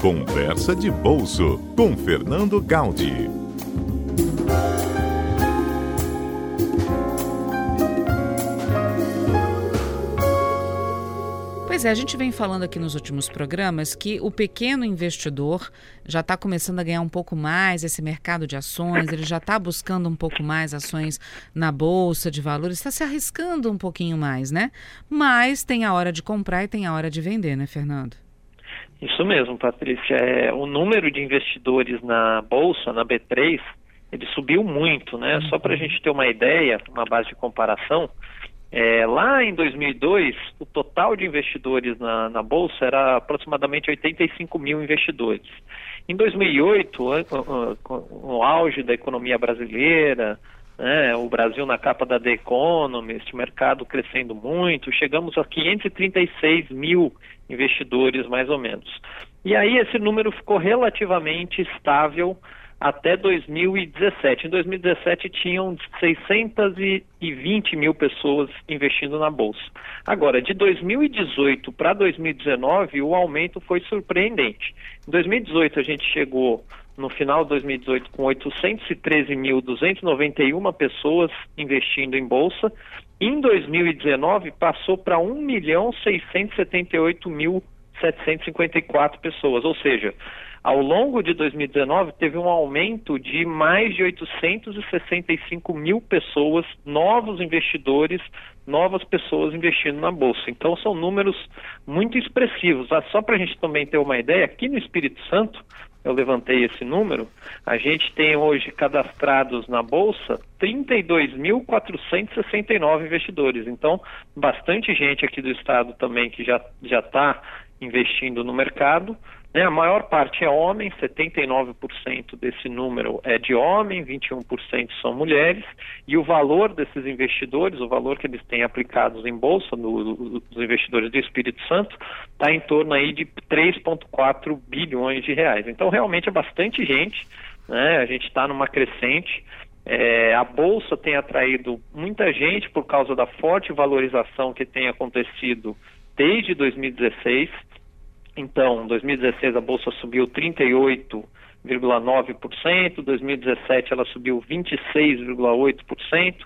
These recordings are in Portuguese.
Conversa de Bolso com Fernando Gaudi. Pois é, a gente vem falando aqui nos últimos programas que o pequeno investidor já está começando a ganhar um pouco mais esse mercado de ações, ele já está buscando um pouco mais ações na bolsa de valores, está se arriscando um pouquinho mais, né? Mas tem a hora de comprar e tem a hora de vender, né, Fernando? Isso mesmo, Patrícia. É, o número de investidores na bolsa, na B3, ele subiu muito, né? Só para a gente ter uma ideia, uma base de comparação, é, lá em 2002, o total de investidores na, na, Bolsa era aproximadamente 85 mil investidores. Em 2008, no auge da economia brasileira, né, o Brasil na capa da The Economist, mercado crescendo muito, chegamos a 536 mil investidores, mais ou menos. E aí esse número ficou relativamente estável até 2017. Em 2017 tinham 620 mil pessoas investindo na bolsa. Agora, de 2018 para 2019, o aumento foi surpreendente. Em 2018 a gente chegou no final de 2018 com 813.291 pessoas investindo em bolsa. Em 2019 passou para 1.678.754 pessoas, ou seja, ao longo de 2019, teve um aumento de mais de 865 mil pessoas, novos investidores, novas pessoas investindo na Bolsa. Então, são números muito expressivos. Ah, só para a gente também ter uma ideia, aqui no Espírito Santo, eu levantei esse número, a gente tem hoje cadastrados na Bolsa 32.469 investidores. Então, bastante gente aqui do estado também que já está investindo no mercado. Né? A maior parte é homem, 79% desse número é de homem, 21% são mulheres, e o valor desses investidores, o valor que eles têm aplicados em bolsa, no, investidores do Espírito Santo, está em torno aí de 3,4 bilhões de reais. Então, realmente é bastante gente, né? a gente está numa crescente. É, a bolsa tem atraído muita gente por causa da forte valorização que tem acontecido desde 2016. Então, 2016 a bolsa subiu 38,9%, 2017 ela subiu 26,8%,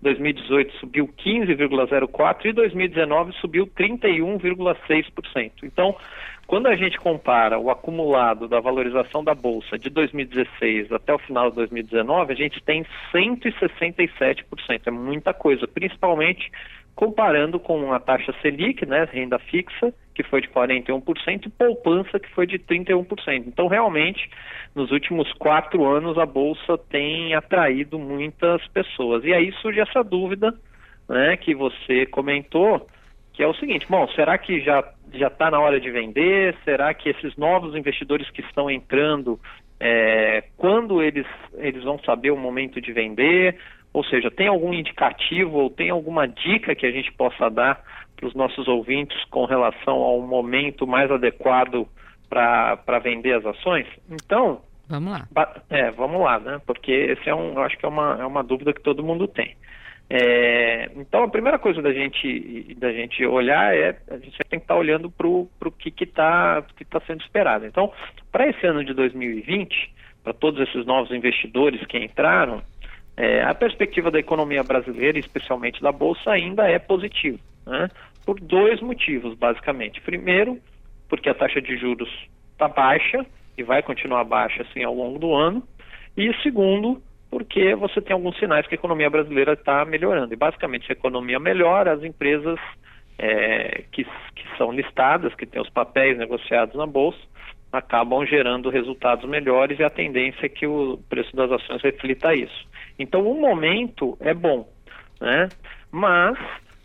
2018 subiu 15,04% e 2019 subiu 31,6%. Então, quando a gente compara o acumulado da valorização da bolsa de 2016 até o final de 2019, a gente tem 167%. É muita coisa, principalmente comparando com a taxa Selic, né, renda fixa, que foi de 41%, e poupança, que foi de 31%. Então, realmente, nos últimos quatro anos, a Bolsa tem atraído muitas pessoas. E aí surge essa dúvida né, que você comentou, que é o seguinte, bom, será que já já está na hora de vender? Será que esses novos investidores que estão entrando, é, quando eles, eles vão saber o momento de vender? Ou seja, tem algum indicativo ou tem alguma dica que a gente possa dar para os nossos ouvintes com relação ao momento mais adequado para vender as ações? Então, vamos lá. É, vamos lá, né? Porque esse é um, eu acho que é uma, é uma dúvida que todo mundo tem. É, então a primeira coisa da gente da gente olhar é a gente tem que estar tá olhando para o que está que tá sendo esperado. Então, para esse ano de 2020, para todos esses novos investidores que entraram, é, a perspectiva da economia brasileira, especialmente da Bolsa, ainda é positiva, né? por dois motivos, basicamente. Primeiro, porque a taxa de juros está baixa e vai continuar baixa assim ao longo do ano. E segundo, porque você tem alguns sinais que a economia brasileira está melhorando. E basicamente, se a economia melhora, as empresas é, que, que são listadas, que têm os papéis negociados na Bolsa, acabam gerando resultados melhores e a tendência é que o preço das ações reflita isso. Então, o momento é bom, né? Mas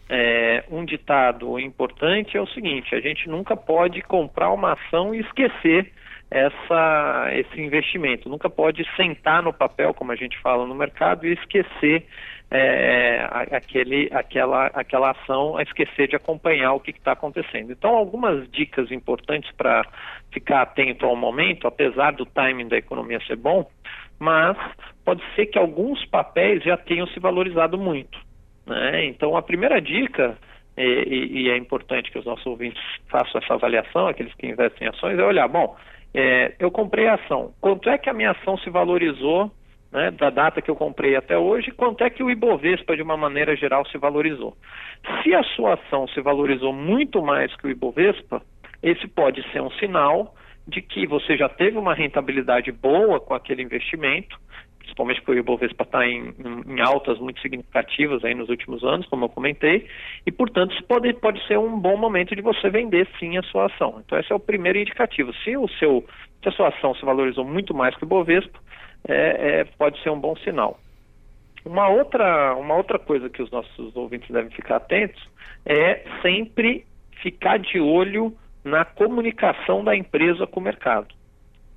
é, um ditado importante é o seguinte: a gente nunca pode comprar uma ação e esquecer essa, esse investimento. Nunca pode sentar no papel, como a gente fala no mercado, e esquecer é, aquele, aquela, aquela ação, esquecer de acompanhar o que está acontecendo. Então, algumas dicas importantes para ficar atento ao momento, apesar do timing da economia ser bom, mas pode ser que alguns papéis já tenham se valorizado muito. Né? Então, a primeira dica, e, e, é importante que os nossos ouvintes façam essa avaliação, aqueles que investem em ações, é olhar, bom, É, eu comprei a ação. Quanto é que a minha ação se valorizou né, da data que eu comprei até hoje, quanto é que o Ibovespa, de uma maneira geral, se valorizou. Se a sua ação se valorizou muito mais que o Ibovespa, esse pode ser um sinal de que você já teve uma rentabilidade boa com aquele investimento, principalmente porque o Ibovespa está em, em, altas muito significativas aí nos últimos anos, como eu comentei, e portanto isso pode, pode ser um bom momento de você vender sim a sua ação. Então esse é o primeiro indicativo. Se o seu se a sua ação se valorizou muito mais que o Ibovespa, é, é, pode ser um bom sinal. Uma outra, uma outra coisa que os nossos ouvintes devem ficar atentos é sempre ficar de olho na comunicação da empresa com o mercado.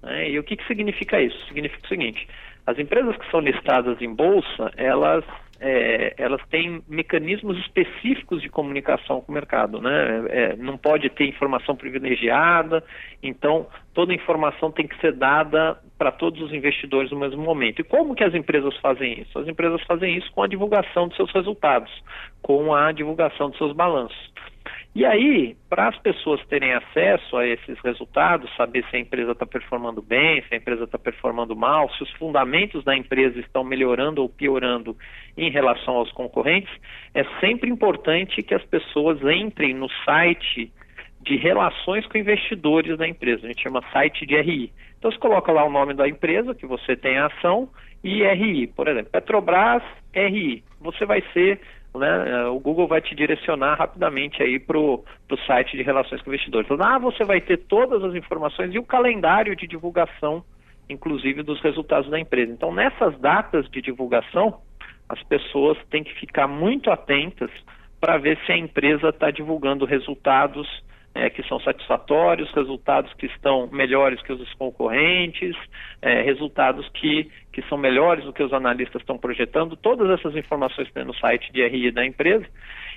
Né? E o que, que significa isso? Significa o seguinte: as empresas que são listadas em bolsa, elas é, elas têm mecanismos específicos de comunicação com o mercado, né? É, não pode ter informação privilegiada, então toda informação tem que ser dada para todos os investidores no mesmo momento. E como que as empresas fazem isso? As empresas fazem isso com a divulgação de seus resultados, com a divulgação de seus balanços. E aí, para as pessoas terem acesso a esses resultados, saber se a empresa está performando bem, se a empresa está performando mal, se os fundamentos da empresa estão melhorando ou piorando em relação aos concorrentes, é sempre importante que as pessoas entrem no site de relações com investidores da empresa. A gente chama site de RI. Então, você coloca lá o nome da empresa que você tem a ação e RI. Por exemplo, Petrobras RI. Você vai ser né, é, o Google vai te direcionar rapidamente aí para o site de relações com investidores. Então, lá você vai ter todas as informações e o calendário de divulgação, inclusive dos resultados da empresa. Então, nessas datas de divulgação, as pessoas têm que ficar muito atentas para ver se a empresa está divulgando resultados é, que são satisfatórios, resultados que estão melhores que os concorrentes, é, resultados que, que são melhores do que os analistas estão projetando, todas essas informações tem no site de RI da empresa.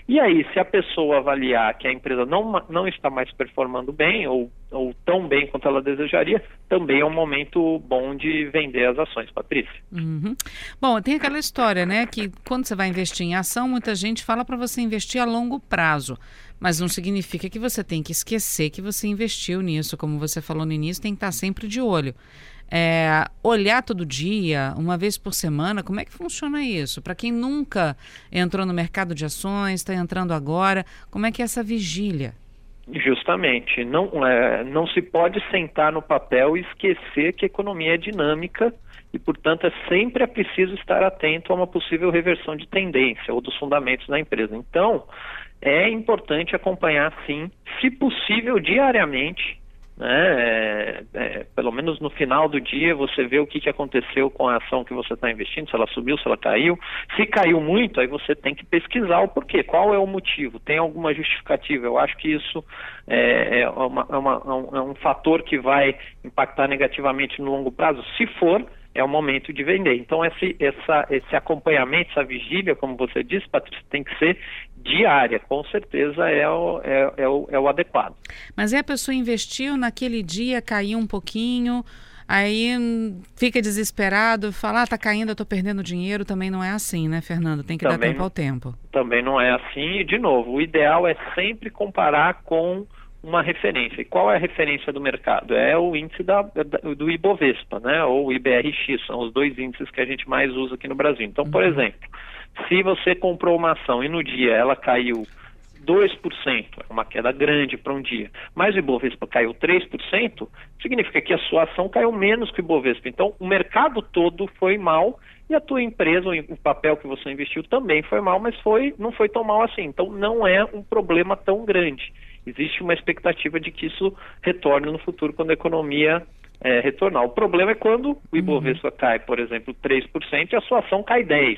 E aí, se a pessoa avaliar que a empresa não, não está mais performando bem ou, ou tão bem quanto ela desejaria, também é um momento bom de vender as ações, Patrícia. Uhum. Bom, tem aquela história, né, que quando você vai investir em ação, muita gente fala para você investir a longo prazo mas não significa que você tem que esquecer que você investiu nisso. Como você falou no início, tem que estar sempre de olho. É, olhar todo dia, uma vez por semana, como é que funciona isso? Para quem nunca entrou no mercado de ações, está entrando agora, como é que é essa vigília? Justamente, não, é, não se pode sentar no papel e esquecer que a economia é dinâmica e, portanto, é sempre é preciso estar atento a uma possível reversão de tendência ou dos fundamentos da empresa. Então, é importante acompanhar, sim, se possível, diariamente, né? É, é, pelo menos no final do dia você vê o que, que aconteceu com a ação que você está investindo, se ela subiu, se ela caiu. Se caiu muito, aí você tem que pesquisar o porquê, qual é o motivo, tem alguma justificativa. Eu acho que isso é, é, uma, é uma, é um fator que vai impactar negativamente no longo prazo. Se for, é o momento de vender. Então, esse, essa, esse acompanhamento, essa vigília, como você disse, Patrícia, tem que ser diária, com certeza é o, é, é, o, é o adequado. Mas aí a pessoa investiu naquele dia, caiu um pouquinho, aí fica desesperado, fala, ah, tá caindo, eu tô perdendo dinheiro, também não é assim, né, Fernando? Tem que também, dar tempo ao tempo. Também não é assim, e de novo, o ideal é sempre comparar com uma referência. E qual é a referência do mercado? É o índice da, do Ibovespa, né? Ou o IBRX, são os dois índices que a gente mais usa aqui no Brasil. Então, por uhum. exemplo, se você comprou uma ação e no dia ela caiu 2%, é uma queda grande para um dia, mas o Ibovespa caiu 3%, significa que a sua ação caiu menos que o Ibovespa. Então, o mercado todo foi mal e a tua empresa, o papel que você investiu também foi mal, mas foi, não foi tão mal assim. Então, não é um problema tão grande existe uma expectativa de que isso retorne no futuro quando a economia é, retornar. O problema é quando o uhum. Ibovespa uhum. cai, por exemplo, 3% e a sua ação cai 10%.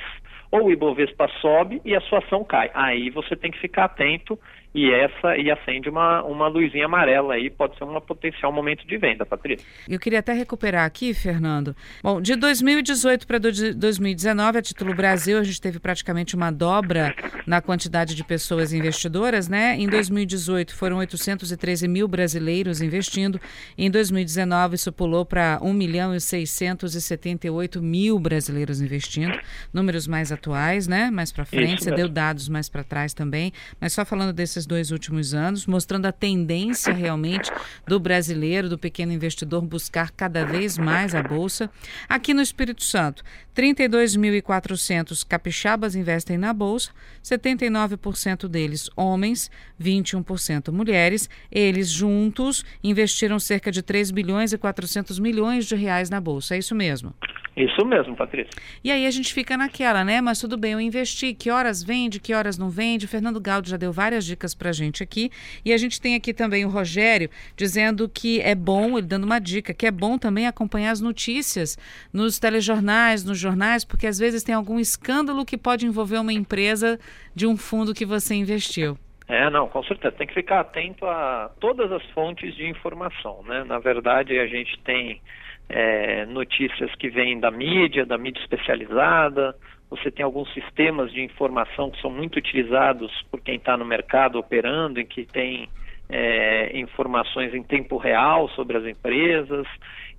Ou o Ibovespa sobe e a sua ação cai. Aí você tem que ficar atento e essa e acende uma, uma luzinha amarela aí, pode ser um potencial momento de venda, Patrícia. Eu queria até recuperar aqui, Fernando. Bom, de 2018 para 2019, a título Brasil, a gente teve praticamente uma dobra na quantidade de pessoas investidoras, né? Em 2018 foram 813 mil brasileiros investindo, em 2019 isso pulou para 1 milhão e 678 mil brasileiros investindo, números mais atuais, né? Mais para frente, isso você deu dados mais para trás também, mas só falando desses nesses dois últimos anos, mostrando a tendência realmente do brasileiro, do pequeno investidor, buscar cada vez mais a Bolsa. Aqui no Espírito Santo, 32.400 capixabas investem na Bolsa, 79% deles homens, 21% mulheres. Eles juntos investiram cerca de 3 bilhões e 400 milhões de reais na Bolsa. É isso mesmo? Isso mesmo, Patrícia. E aí a gente fica naquela, né? Mas tudo bem, eu investi, que horas vende, que horas não vende. Fernando Galdo já deu várias dicas pra gente aqui. E a gente tem aqui também o Rogério dizendo que é bom, ele dando uma dica, que é bom também acompanhar as notícias nos telejornais, nos jornais, porque às vezes tem algum escândalo que pode envolver uma empresa de um fundo que você investiu. É, não, com certeza. Tem que ficar atento a todas as fontes de informação, né? Na verdade, a gente tem é, notícias que vêm da mídia, da mídia especializada. Você tem alguns sistemas de informação que são muito utilizados por quem está no mercado operando, em que tem é, informações em tempo real sobre as empresas.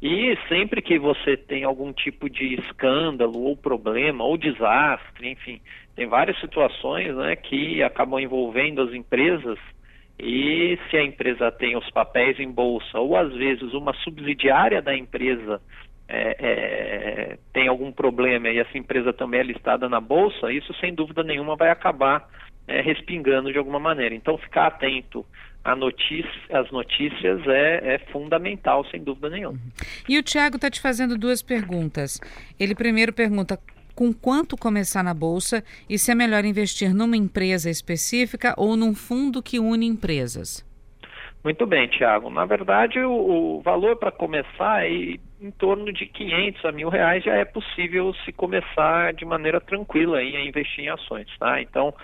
E sempre que você tem algum tipo de escândalo ou problema ou desastre, enfim, tem várias situações né, que acabam envolvendo as empresas e se a empresa tem os papéis em bolsa ou às vezes uma subsidiária da empresa é, é, tem algum problema e essa empresa também é listada na bolsa, isso sem dúvida nenhuma vai acabar é, respingando de alguma maneira. Então, ficar atento às notícia, notícias é, é, fundamental, sem dúvida nenhuma. E o Tiago está te fazendo duas perguntas. Ele primeiro pergunta com quanto começar na bolsa e se é melhor investir numa empresa específica ou num fundo que une empresas. Muito bem, Tiago. Na verdade, o, o valor para começar é em torno de 500 a mil reais já é possível se começar de maneira tranquila aí a investir em ações, tá? Então,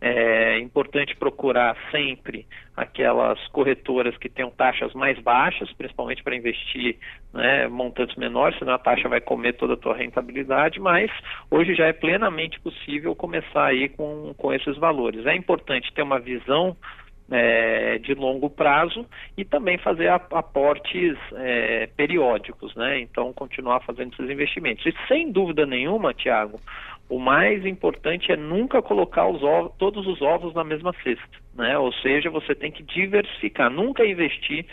é importante procurar sempre aquelas corretoras que tenham taxas mais baixas, principalmente para investir né, montantes menores, senão a taxa vai comer toda a tua rentabilidade, mas hoje já é plenamente possível começar aí com, com esses valores. É importante ter uma visão é, de longo prazo e também fazer aportes é, periódicos, né? Então, continuar fazendo esses investimentos. E sem dúvida nenhuma, Tiago, o mais importante é nunca colocar os ovos, todos os ovos na mesma cesta, né? Ou seja, você tem que diversificar, nunca investir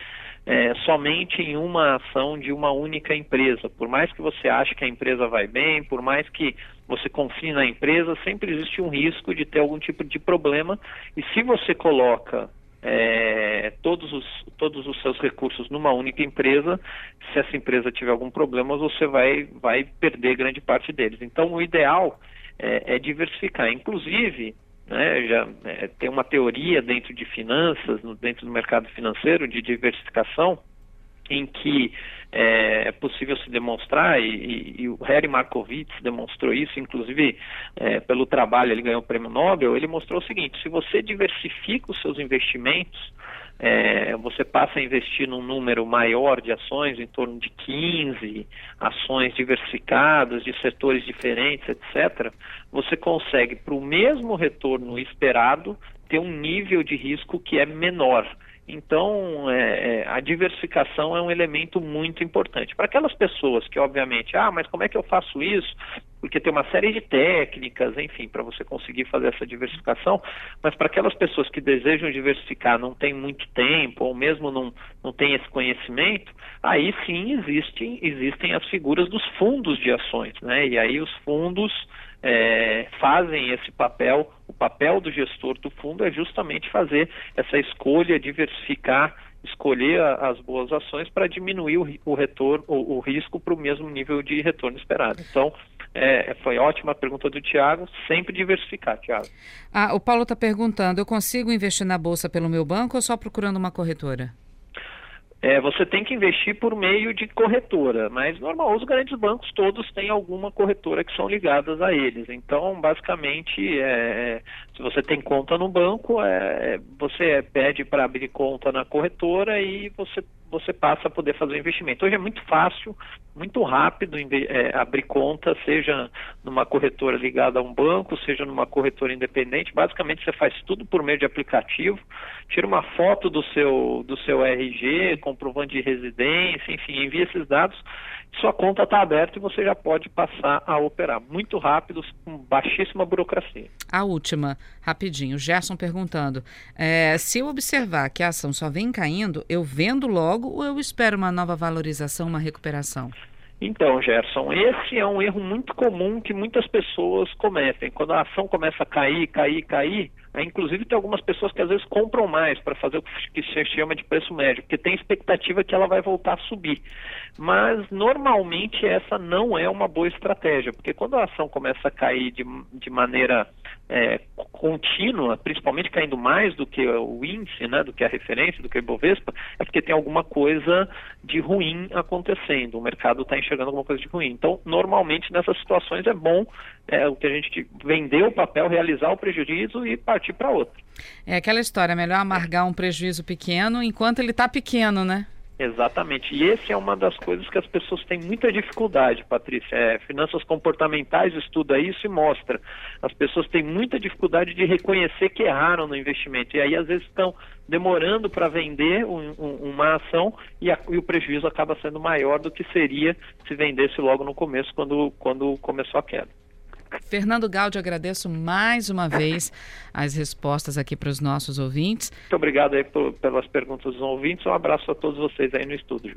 é, somente em uma ação de uma única empresa. Por mais que você ache que a empresa vai bem, por mais que você confie na empresa, sempre existe um risco de ter algum tipo de problema. E se você coloca é, todos, os, todos os seus recursos numa única empresa, se essa empresa tiver algum problema, você vai, vai perder grande parte deles. Então, o ideal é, é diversificar. Inclusive, né, já é, tem uma teoria dentro de finanças, no, dentro do mercado financeiro de diversificação, em que é, é possível se demonstrar, e, e, o Harry Markowitz demonstrou isso, inclusive é, pelo trabalho, ele ganhou o prêmio Nobel, ele mostrou o seguinte, se você diversifica os seus investimentos, é, você passa a investir num número maior de ações, em torno de 15 ações diversificadas, de setores diferentes, etc., você consegue, para o mesmo retorno esperado, ter um nível de risco que é menor. Então, é, é, a diversificação é um elemento muito importante. Para aquelas pessoas que, obviamente, ah, mas como é que eu faço isso? Porque tem uma série de técnicas, enfim, para você conseguir fazer essa diversificação, mas para aquelas pessoas que desejam diversificar, não tem muito tempo, ou mesmo não, não tem esse conhecimento, aí sim existem, existem as figuras dos fundos de ações, né? E aí os fundos é, fazem esse papel, o papel do gestor do fundo é justamente fazer essa escolha, diversificar, escolher a, as boas ações para diminuir o, o retorno, o, o risco para o mesmo nível de retorno esperado. Então, é, foi ótima a pergunta do Tiago, sempre diversificar, Tiago. Ah, o Paulo está perguntando, eu consigo investir na Bolsa pelo meu banco ou só procurando uma corretora? É, você tem que investir por meio de corretora, mas normal, os grandes bancos todos têm alguma corretora que são ligadas a eles. Então, basicamente, é, se você tem conta no banco, é, você pede para abrir conta na corretora e você você passa a poder fazer o investimento. Hoje é muito fácil, muito rápido é, abrir conta, seja numa corretora ligada a um banco, seja numa corretora independente. Basicamente você faz tudo por meio de aplicativo, tira uma foto do seu, do seu RG, comprovante de residência, enfim, envia esses dados sua conta está aberta e você já pode passar a operar. Muito rápido, com baixíssima burocracia. A última, rapidinho. Gerson perguntando: é, se eu observar que a ação só vem caindo, eu vendo logo ou eu espero uma nova valorização, uma recuperação? Então, Gerson, esse é um erro muito comum que muitas pessoas cometem. Quando a ação começa a cair, cair, cair, inclusive tem algumas pessoas que às vezes compram mais para fazer o que se chama de preço médio, porque tem expectativa que ela vai voltar a subir. Mas normalmente essa não é uma boa estratégia, porque quando a ação começa a cair de, de maneira é, contínua, principalmente caindo mais do que o índice, né, do que a referência, do que o Ibovespa, é porque tem alguma coisa de ruim acontecendo, o mercado está enxergando alguma coisa de ruim. Então, normalmente nessas situações é bom é, o que a gente vender o papel, realizar o prejuízo e partir para outro. É aquela história, melhor amargar um prejuízo pequeno enquanto ele está pequeno, né? Exatamente. E esse é uma das coisas que as pessoas têm muita dificuldade, Patrícia. É, finanças comportamentais estuda isso e mostra. As pessoas têm muita dificuldade de reconhecer que erraram no investimento. E aí, às vezes, estão demorando para vender um, um, uma ação e, a, e, o prejuízo acaba sendo maior do que seria se vendesse logo no começo, quando, quando começou a queda. Fernando Gaudi, agradeço mais uma vez as respostas aqui para os nossos ouvintes. Muito obrigado aí por, pelas perguntas dos ouvintes. Um abraço a todos vocês aí no estúdio.